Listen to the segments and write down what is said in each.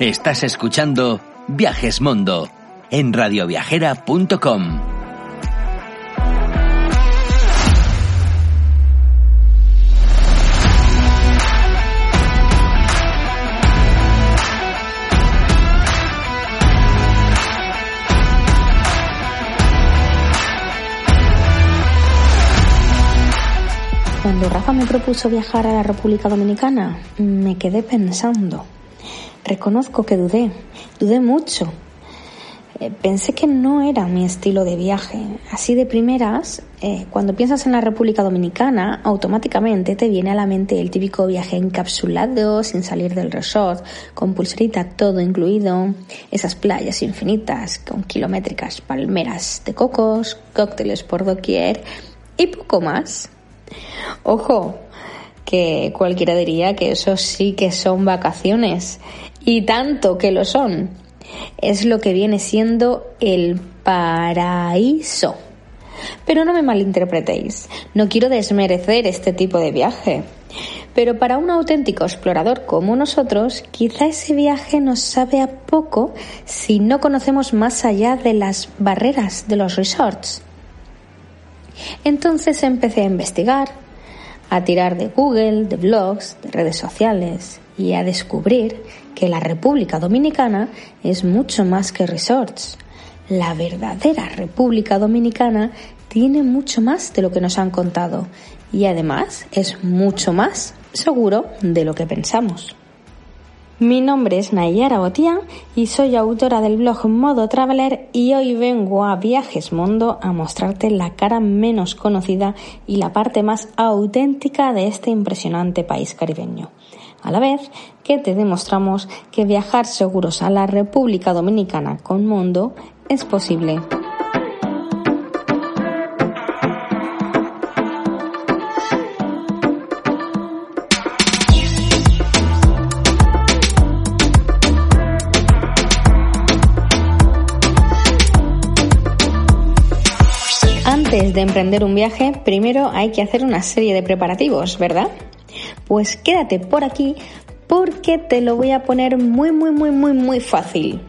Estás escuchando Viajes Mundo en radioviajera.com. Cuando Rafa me propuso viajar a la República Dominicana, me quedé pensando. Reconozco que dudé, dudé mucho. Eh, pensé que no era mi estilo de viaje. Así de primeras, eh, cuando piensas en la República Dominicana, automáticamente te viene a la mente el típico viaje encapsulado, sin salir del resort, con pulserita todo incluido, esas playas infinitas, con kilométricas palmeras de cocos, cócteles por doquier y poco más. Ojo, que cualquiera diría que eso sí que son vacaciones. Y tanto que lo son. Es lo que viene siendo el paraíso. Pero no me malinterpretéis, no quiero desmerecer este tipo de viaje. Pero para un auténtico explorador como nosotros, quizá ese viaje nos sabe a poco si no conocemos más allá de las barreras de los resorts. Entonces empecé a investigar, a tirar de Google, de blogs, de redes sociales y a descubrir que la República Dominicana es mucho más que resorts. La verdadera República Dominicana tiene mucho más de lo que nos han contado y además es mucho más seguro de lo que pensamos. Mi nombre es Nayara Botián y soy autora del blog Modo Traveler y hoy vengo a Viajes Mundo a mostrarte la cara menos conocida y la parte más auténtica de este impresionante país caribeño. A la vez que te demostramos que viajar seguros a la República Dominicana con Mundo es posible. Antes de emprender un viaje, primero hay que hacer una serie de preparativos, ¿verdad? Pues quédate por aquí porque te lo voy a poner muy, muy, muy, muy, muy fácil.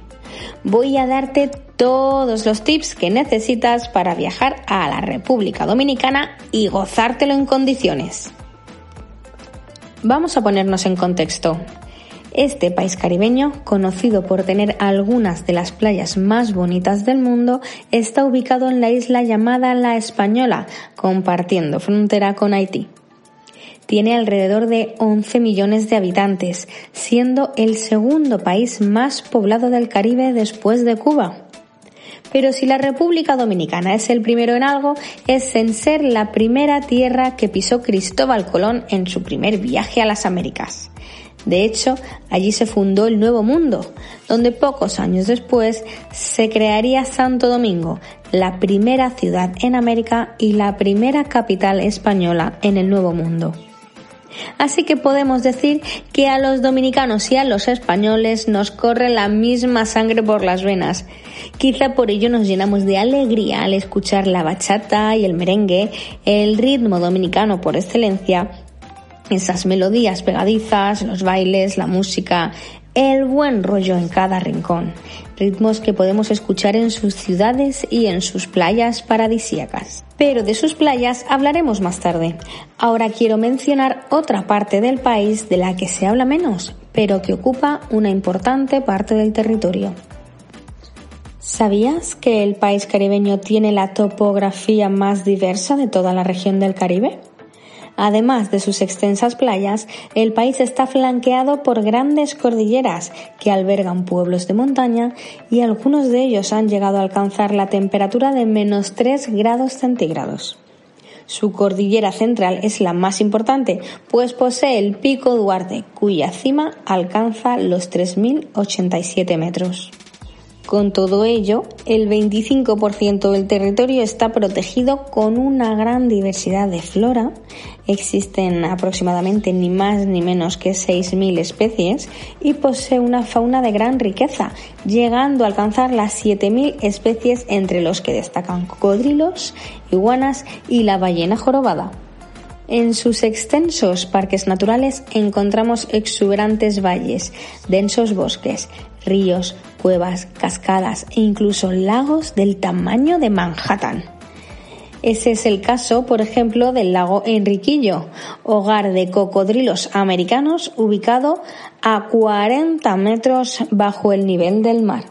Voy a darte todos los tips que necesitas para viajar a la República Dominicana y gozártelo en condiciones. Vamos a ponernos en contexto. Este país caribeño, conocido por tener algunas de las playas más bonitas del mundo, está ubicado en la isla llamada La Española, compartiendo frontera con Haití. Tiene alrededor de 11 millones de habitantes, siendo el segundo país más poblado del Caribe después de Cuba. Pero si la República Dominicana es el primero en algo, es en ser la primera tierra que pisó Cristóbal Colón en su primer viaje a las Américas. De hecho, allí se fundó el Nuevo Mundo, donde pocos años después se crearía Santo Domingo, la primera ciudad en América y la primera capital española en el Nuevo Mundo. Así que podemos decir que a los dominicanos y a los españoles nos corre la misma sangre por las venas. Quizá por ello nos llenamos de alegría al escuchar la bachata y el merengue, el ritmo dominicano por excelencia, esas melodías pegadizas, los bailes, la música, el buen rollo en cada rincón, ritmos que podemos escuchar en sus ciudades y en sus playas paradisíacas. Pero de sus playas hablaremos más tarde. Ahora quiero mencionar otra parte del país de la que se habla menos, pero que ocupa una importante parte del territorio. ¿Sabías que el país caribeño tiene la topografía más diversa de toda la región del Caribe? Además de sus extensas playas, el país está flanqueado por grandes cordilleras que albergan pueblos de montaña y algunos de ellos han llegado a alcanzar la temperatura de menos 3 grados centígrados. Su cordillera central es la más importante, pues posee el Pico Duarte, cuya cima alcanza los 3.087 metros. Con todo ello, el 25% del territorio está protegido con una gran diversidad de flora. Existen aproximadamente ni más ni menos que 6.000 especies y posee una fauna de gran riqueza, llegando a alcanzar las 7.000 especies entre los que destacan cocodrilos, iguanas y la ballena jorobada. En sus extensos parques naturales encontramos exuberantes valles, densos bosques, ríos, cuevas, cascadas e incluso lagos del tamaño de Manhattan. Ese es el caso, por ejemplo, del lago Enriquillo, hogar de cocodrilos americanos ubicado a 40 metros bajo el nivel del mar.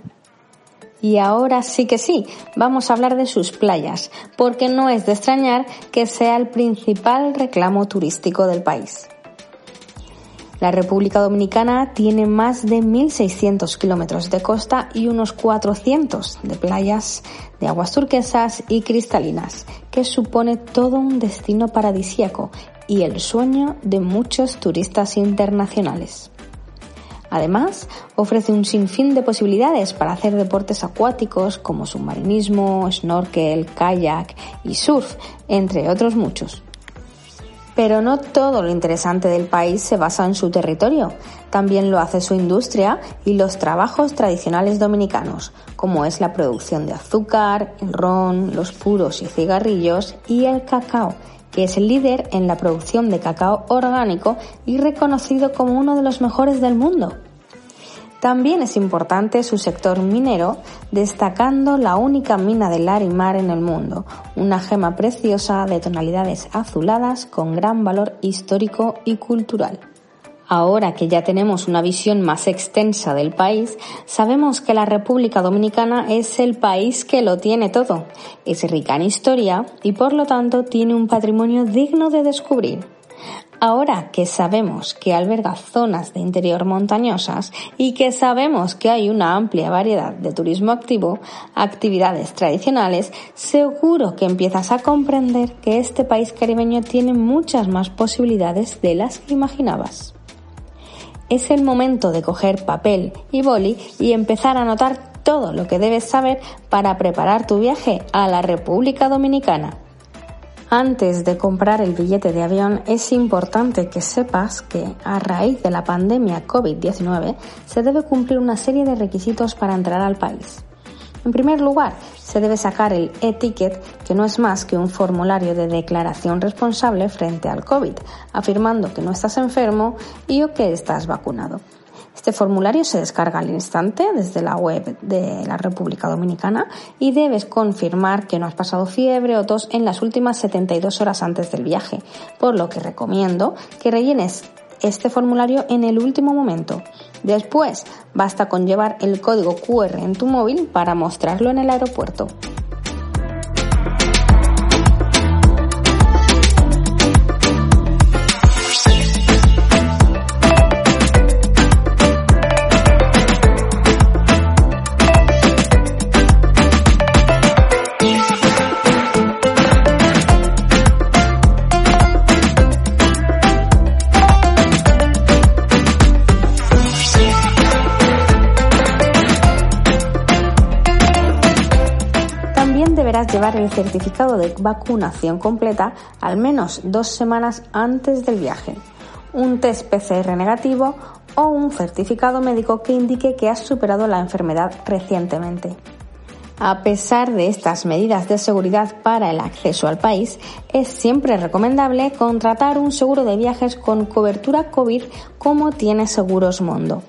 Y ahora sí que sí, vamos a hablar de sus playas, porque no es de extrañar que sea el principal reclamo turístico del país. La República Dominicana tiene más de 1.600 kilómetros de costa y unos 400 de playas de aguas turquesas y cristalinas, que supone todo un destino paradisíaco y el sueño de muchos turistas internacionales. Además, ofrece un sinfín de posibilidades para hacer deportes acuáticos como submarinismo, snorkel, kayak y surf, entre otros muchos. Pero no todo lo interesante del país se basa en su territorio, también lo hace su industria y los trabajos tradicionales dominicanos, como es la producción de azúcar, el ron, los puros y cigarrillos y el cacao, que es el líder en la producción de cacao orgánico y reconocido como uno de los mejores del mundo. También es importante su sector minero, destacando la única mina de Larimar en el mundo, una gema preciosa de tonalidades azuladas con gran valor histórico y cultural. Ahora que ya tenemos una visión más extensa del país, sabemos que la República Dominicana es el país que lo tiene todo. Es rica en historia y por lo tanto tiene un patrimonio digno de descubrir. Ahora que sabemos que alberga zonas de interior montañosas y que sabemos que hay una amplia variedad de turismo activo, actividades tradicionales, seguro que empiezas a comprender que este país caribeño tiene muchas más posibilidades de las que imaginabas es el momento de coger papel y boli y empezar a anotar todo lo que debes saber para preparar tu viaje a la República Dominicana. Antes de comprar el billete de avión es importante que sepas que a raíz de la pandemia COVID-19 se debe cumplir una serie de requisitos para entrar al país. En primer lugar, se debe sacar el e-ticket, que no es más que un formulario de declaración responsable frente al COVID, afirmando que no estás enfermo y o que estás vacunado. Este formulario se descarga al instante desde la web de la República Dominicana y debes confirmar que no has pasado fiebre o tos en las últimas 72 horas antes del viaje, por lo que recomiendo que rellenes este formulario en el último momento. Después, basta con llevar el código QR en tu móvil para mostrarlo en el aeropuerto. Llevar el certificado de vacunación completa al menos dos semanas antes del viaje, un test PCR negativo o un certificado médico que indique que has superado la enfermedad recientemente. A pesar de estas medidas de seguridad para el acceso al país, es siempre recomendable contratar un seguro de viajes con cobertura COVID como tiene Seguros Mundo.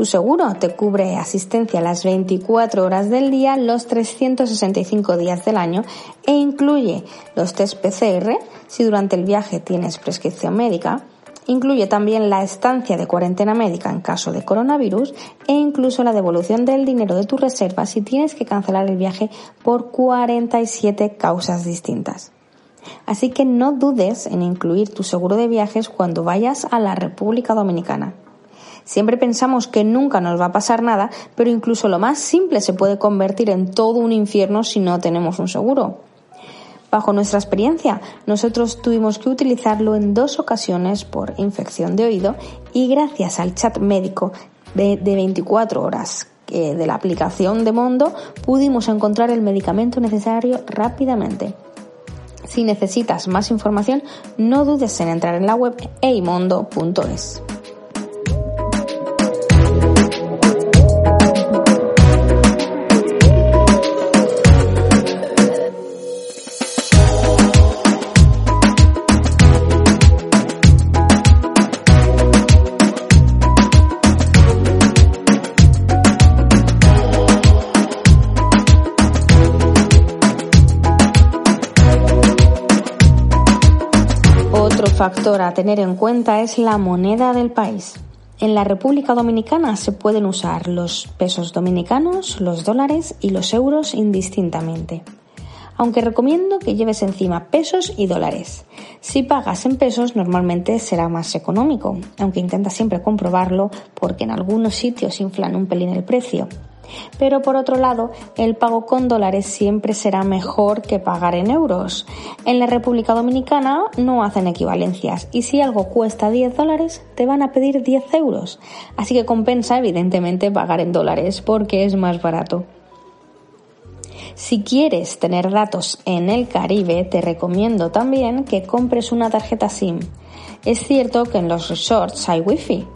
Su seguro te cubre asistencia las 24 horas del día, los 365 días del año e incluye los test PCR si durante el viaje tienes prescripción médica, Incluye también la estancia de cuarentena médica en caso de coronavirus e incluso la devolución del dinero de tu reserva si tienes que cancelar el viaje por 47 causas distintas. Así que no dudes en incluir tu seguro de viajes cuando vayas a la República Dominicana. Siempre pensamos que nunca nos va a pasar nada, pero incluso lo más simple se puede convertir en todo un infierno si no tenemos un seguro. Bajo nuestra experiencia, nosotros tuvimos que utilizarlo en dos ocasiones por infección de oído y gracias al chat médico de, 24 horas de la aplicación de Mondo pudimos encontrar el medicamento necesario rápidamente. Si necesitas más información, no dudes en entrar en la web eimondo.es. factor a tener en cuenta es la moneda del país. En la República Dominicana se pueden usar los pesos dominicanos, los dólares y los euros indistintamente. Aunque recomiendo que lleves encima pesos y dólares. Si pagas en pesos normalmente será más económico, aunque intenta siempre comprobarlo porque en algunos sitios inflan un pelín el precio. Pero por otro lado, el pago con dólares siempre será mejor que pagar en euros. En la República Dominicana no hacen equivalencias y si algo cuesta 10 dólares, te van a pedir 10 euros. Así que compensa evidentemente pagar en dólares porque es más barato. Si quieres tener datos en el Caribe, te recomiendo también que compres una tarjeta SIM. Es cierto que en los resorts hay wifi,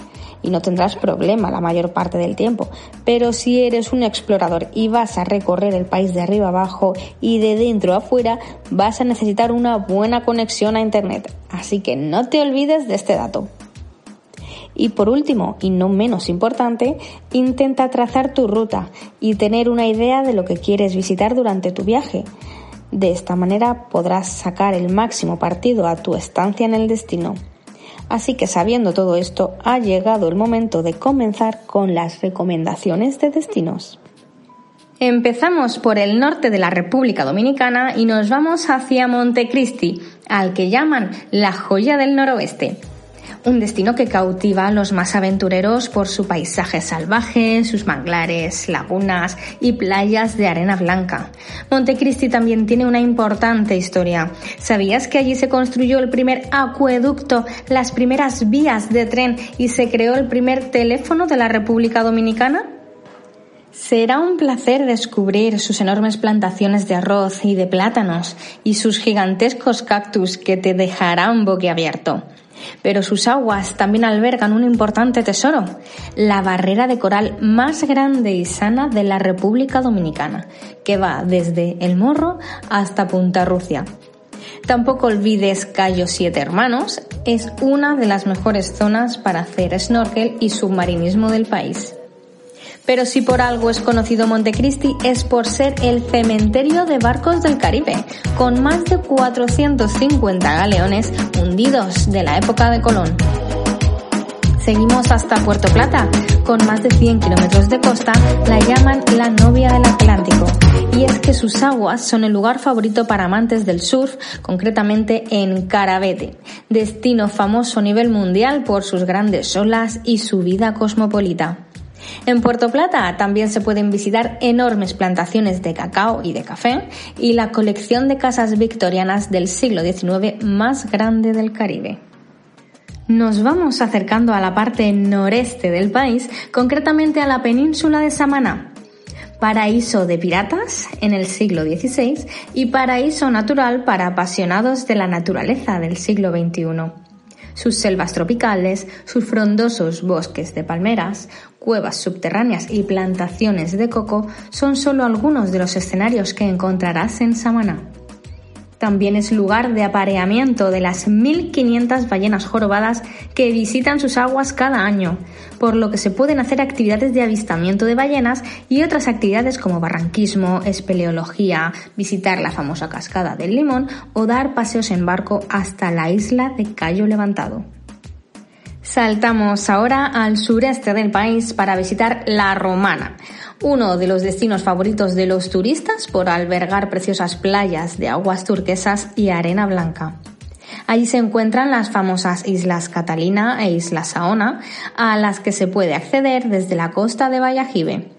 y no tendrás problema la mayor parte del tiempo. Pero si eres un explorador y vas a recorrer el país de arriba abajo y de dentro afuera, vas a necesitar una buena conexión a Internet. Así que no te olvides de este dato. Y por último, y no menos importante, intenta trazar tu ruta y tener una idea de lo que quieres visitar durante tu viaje. De esta manera podrás sacar el máximo partido a tu estancia en el destino. Así que sabiendo todo esto, ha llegado el momento de comenzar con las recomendaciones de destinos. Empezamos por el norte de la República Dominicana y nos vamos hacia Montecristi, al que llaman la joya del noroeste un destino que cautiva a los más aventureros por su paisaje salvaje, sus manglares, lagunas y playas de arena blanca. Montecristi también tiene una importante historia. ¿Sabías que allí se construyó el primer acueducto, las primeras vías de tren y se creó el primer teléfono de la República Dominicana? Será un placer descubrir sus enormes plantaciones de arroz y de plátanos y sus gigantescos cactus que te dejarán boquiabierto pero sus aguas también albergan un importante tesoro, la barrera de coral más grande y sana de la República Dominicana, que va desde El Morro hasta Punta Rucia. Tampoco olvides Cayo Siete Hermanos, es una de las mejores zonas para hacer snorkel y submarinismo del país. Pero si por algo es conocido Montecristi es por ser el cementerio de barcos del Caribe, con más de 450 galeones hundidos de la época de Colón. Seguimos hasta Puerto Plata. Con más de 100 kilómetros de costa, la llaman la novia del Atlántico. Y es que sus aguas son el lugar favorito para amantes del surf, concretamente en Carabete, destino famoso a nivel mundial por sus grandes olas y su vida cosmopolita. En Puerto Plata también se pueden visitar enormes plantaciones de cacao y de café y la colección de casas victorianas del siglo XIX más grande del Caribe. Nos vamos acercando a la parte noreste del país, concretamente a la península de Samaná, paraíso de piratas en el siglo XVI y paraíso natural para apasionados de la naturaleza del siglo XXI sus selvas tropicales, sus frondosos bosques de palmeras, cuevas subterráneas y plantaciones de coco son solo algunos de los escenarios que encontrarás en Samaná. También es lugar de apareamiento de las 1.500 ballenas jorobadas que visitan sus aguas cada año, por lo que se pueden hacer actividades de avistamiento de ballenas y otras actividades como barranquismo, espeleología, visitar la famosa cascada del Limón o dar paseos en barco hasta la isla de Cayo Levantado. Saltamos ahora al sureste del país para visitar La Romana, uno de los destinos favoritos de los turistas por albergar preciosas playas de aguas turquesas y arena blanca. Allí se encuentran las famosas Islas Catalina e Isla Saona, a las que se puede acceder desde la costa de Vallajibe.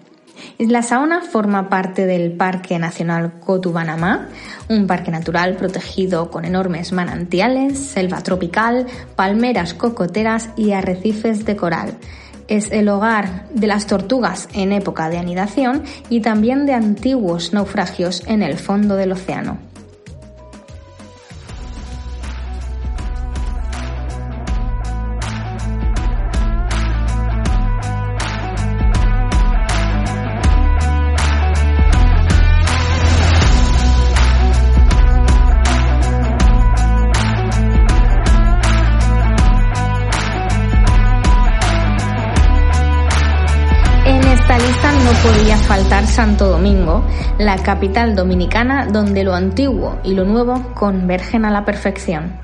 Isla Saona forma parte del Parque Nacional Cotubanamá, un parque natural protegido con enormes manantiales, selva tropical, palmeras cocoteras y arrecifes de coral. Es el hogar de las tortugas en época de anidación y también de antiguos naufragios en el fondo del océano. Podía faltar Santo Domingo, la capital dominicana donde lo antiguo y lo nuevo convergen a la perfección.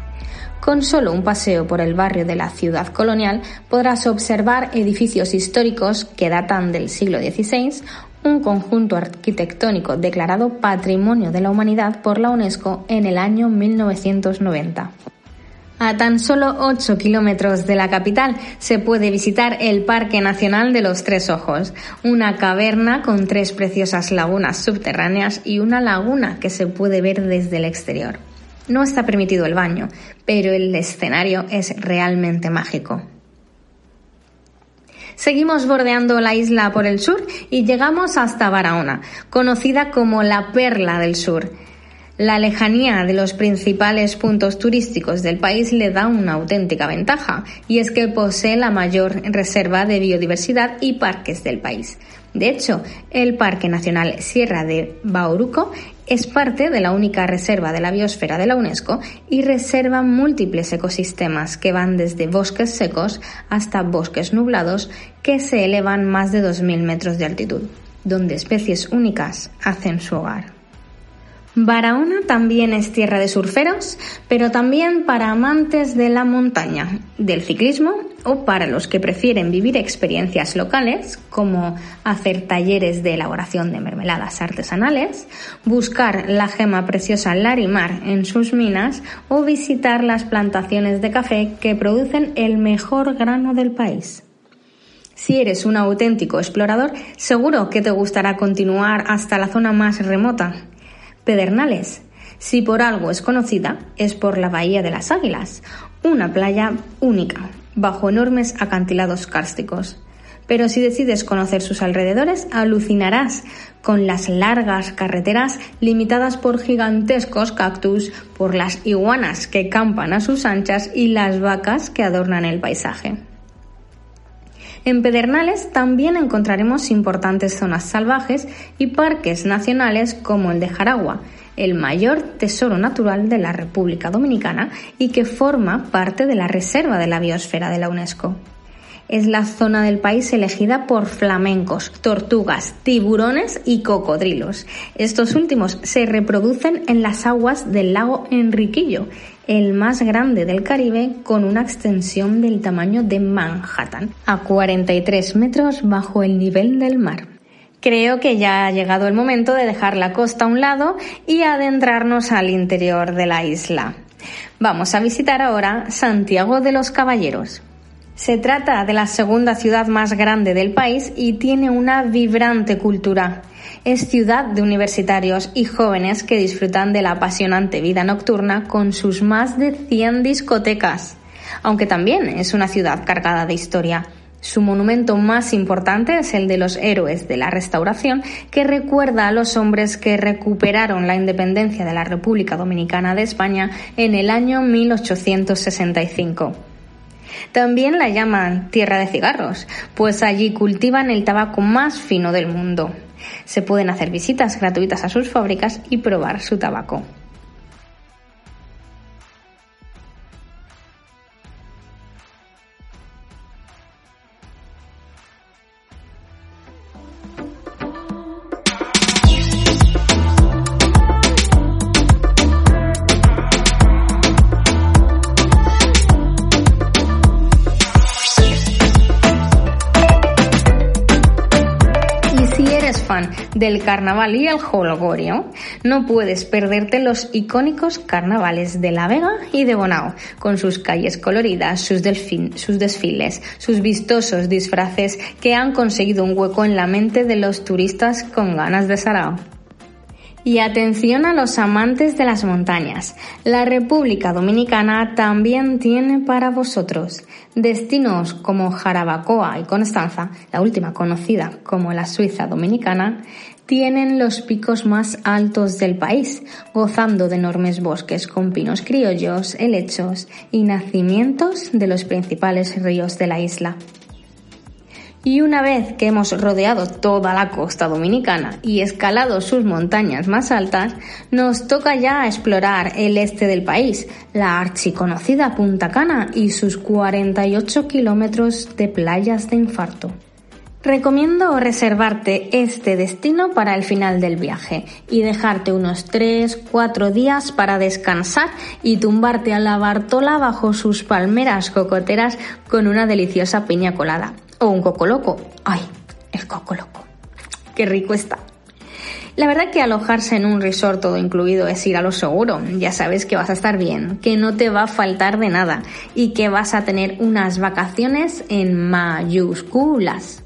Con solo un paseo por el barrio de la ciudad colonial podrás observar edificios históricos que datan del siglo XVI, un conjunto arquitectónico declarado Patrimonio de la Humanidad por la UNESCO en el año 1990. A tan solo 8 kilómetros de la capital se puede visitar el Parque Nacional de los Tres Ojos, una caverna con tres preciosas lagunas subterráneas y una laguna que se puede ver desde el exterior. No está permitido el baño, pero el escenario es realmente mágico. Seguimos bordeando la isla por el sur y llegamos hasta Barahona, conocida como la Perla del Sur. La lejanía de los principales puntos turísticos del país le da una auténtica ventaja, y es que posee la mayor reserva de biodiversidad y parques del país. De hecho, el Parque Nacional Sierra de Bauruco es parte de la única reserva de la biosfera de la UNESCO y reserva múltiples ecosistemas que van desde bosques secos hasta bosques nublados que se elevan más de 2.000 metros de altitud, donde especies únicas hacen su hogar. Barahona también es tierra de surferos, pero también para amantes de la montaña, del ciclismo o para los que prefieren vivir experiencias locales, como hacer talleres de elaboración de mermeladas artesanales, buscar la gema preciosa Larimar en sus minas o visitar las plantaciones de café que producen el mejor grano del país. Si eres un auténtico explorador, seguro que te gustará continuar hasta la zona más remota, Pedernales. Si por algo es conocida, es por la Bahía de las Águilas, una playa única, bajo enormes acantilados cársticos. Pero si decides conocer sus alrededores, alucinarás con las largas carreteras limitadas por gigantescos cactus, por las iguanas que campan a sus anchas y las vacas que adornan el paisaje. En Pedernales también encontraremos importantes zonas salvajes y parques nacionales como el de Jaragua, el mayor tesoro natural de la República Dominicana y que forma parte de la Reserva de la Biosfera de la UNESCO. Es la zona del país elegida por flamencos, tortugas, tiburones y cocodrilos. Estos últimos se reproducen en las aguas del lago Enriquillo el más grande del Caribe con una extensión del tamaño de Manhattan, a 43 metros bajo el nivel del mar. Creo que ya ha llegado el momento de dejar la costa a un lado y adentrarnos al interior de la isla. Vamos a visitar ahora Santiago de los Caballeros. Se trata de la segunda ciudad más grande del país y tiene una vibrante cultura es ciudad de universitarios y jóvenes que disfrutan de la apasionante vida nocturna con sus más de 100 discotecas, aunque también es una ciudad cargada de historia. Su monumento más importante es el de los héroes de la Restauración, que recuerda a los hombres que recuperaron la independencia de la República Dominicana de España en el año 1865. También la llaman tierra de cigarros, pues allí cultivan el tabaco más fino del mundo. Se pueden hacer visitas gratuitas a sus fábricas y probar su tabaco. Del carnaval y el jolgorio, no puedes perderte los icónicos carnavales de La Vega y de Bonao, con sus calles coloridas, sus, sus desfiles, sus vistosos disfraces que han conseguido un hueco en la mente de los turistas con ganas de sarao. Y atención a los amantes de las montañas. La República Dominicana también tiene para vosotros destinos como Jarabacoa y Constanza, la última conocida como la Suiza Dominicana, tienen los picos más altos del país, gozando de enormes bosques con pinos criollos, helechos y nacimientos de los principales ríos de la isla. Y una vez que hemos rodeado toda la costa dominicana y escalado sus montañas más altas, nos toca ya explorar el este del país, la archiconocida Punta Cana y sus 48 kilómetros de playas de infarto. Recomiendo reservarte este destino para el final del viaje y dejarte unos 3-4 días para descansar y tumbarte a la Bartola bajo sus palmeras cocoteras con una deliciosa piña colada o un coco loco. ¡Ay, el coco loco! ¡Qué rico está! La verdad que alojarse en un resort todo incluido es ir a lo seguro. Ya sabes que vas a estar bien, que no te va a faltar de nada y que vas a tener unas vacaciones en mayúsculas.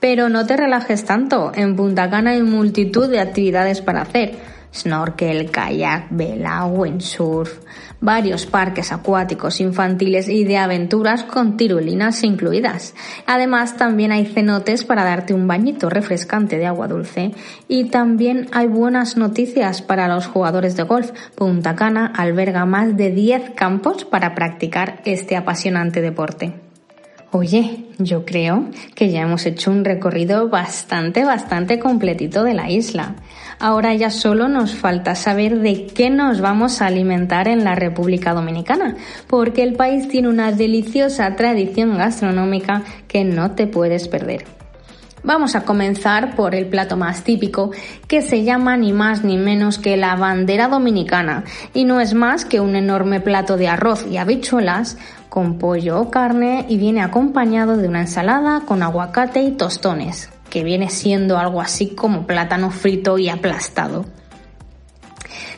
Pero no te relajes tanto, en Punta Cana hay multitud de actividades para hacer. Snorkel, kayak, vela, windsurf, varios parques acuáticos infantiles y de aventuras con tirolinas incluidas. Además, también hay cenotes para darte un bañito refrescante de agua dulce. Y también hay buenas noticias para los jugadores de golf. Punta Cana alberga más de 10 campos para practicar este apasionante deporte. Oye, yo creo que ya hemos hecho un recorrido bastante, bastante completito de la isla. Ahora ya solo nos falta saber de qué nos vamos a alimentar en la República Dominicana, porque el país tiene una deliciosa tradición gastronómica que no te puedes perder. Vamos a comenzar por el plato más típico, que se llama ni más ni menos que la bandera dominicana, y no es más que un enorme plato de arroz y habichuelas con pollo o carne y viene acompañado de una ensalada con aguacate y tostones, que viene siendo algo así como plátano frito y aplastado.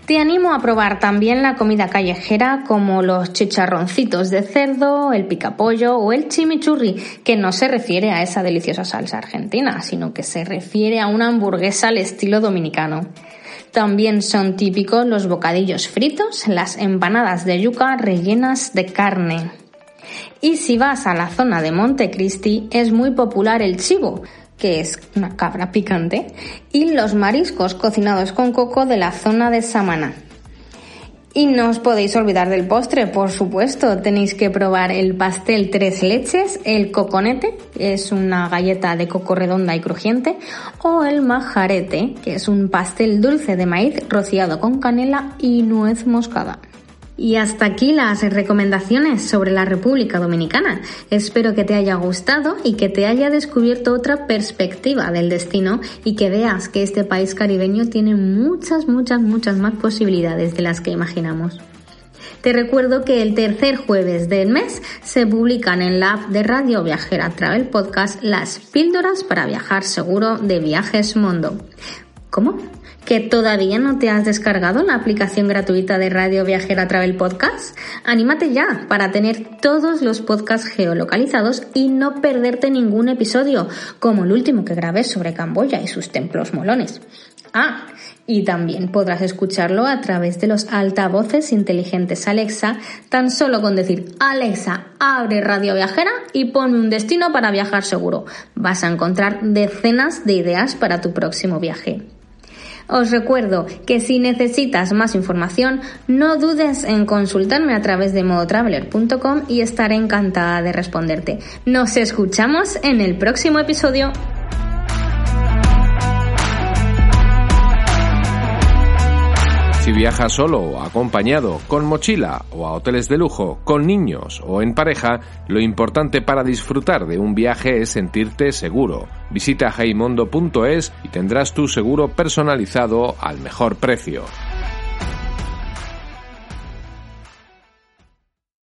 Te animo a probar también la comida callejera como los chicharroncitos de cerdo, el picapollo o el chimichurri, que no se refiere a esa deliciosa salsa argentina, sino que se refiere a una hamburguesa al estilo dominicano. También son típicos los bocadillos fritos, las empanadas de yuca rellenas de carne. Y si vas a la zona de Montecristi es muy popular el chivo, que es una cabra picante, y los mariscos cocinados con coco de la zona de Samana. Y no os podéis olvidar del postre, por supuesto. Tenéis que probar el pastel tres leches, el coconete, que es una galleta de coco redonda y crujiente, o el majarete, que es un pastel dulce de maíz rociado con canela y nuez moscada. Y hasta aquí las recomendaciones sobre la República Dominicana. Espero que te haya gustado y que te haya descubierto otra perspectiva del destino y que veas que este país caribeño tiene muchas, muchas, muchas más posibilidades de las que imaginamos. Te recuerdo que el tercer jueves del mes se publican en la app de Radio Viajera Travel Podcast las píldoras para viajar seguro de Viajes Mundo. ¿Cómo? ¿Que todavía no te has descargado la aplicación gratuita de Radio Viajera Travel Podcast? Anímate ya para tener todos los podcasts geolocalizados y no perderte ningún episodio, como el último que grabé sobre Camboya y sus templos molones. Ah, y también podrás escucharlo a través de los altavoces inteligentes Alexa, tan solo con decir Alexa, abre Radio Viajera y ponme un destino para viajar seguro. Vas a encontrar decenas de ideas para tu próximo viaje. Os recuerdo que si necesitas más información, no dudes en consultarme a través de modotraveler.com y estaré encantada de responderte. Nos escuchamos en el próximo episodio. Si viajas solo o acompañado, con mochila o a hoteles de lujo, con niños o en pareja, lo importante para disfrutar de un viaje es sentirte seguro. Visita heimondo.es y tendrás tu seguro personalizado al mejor precio.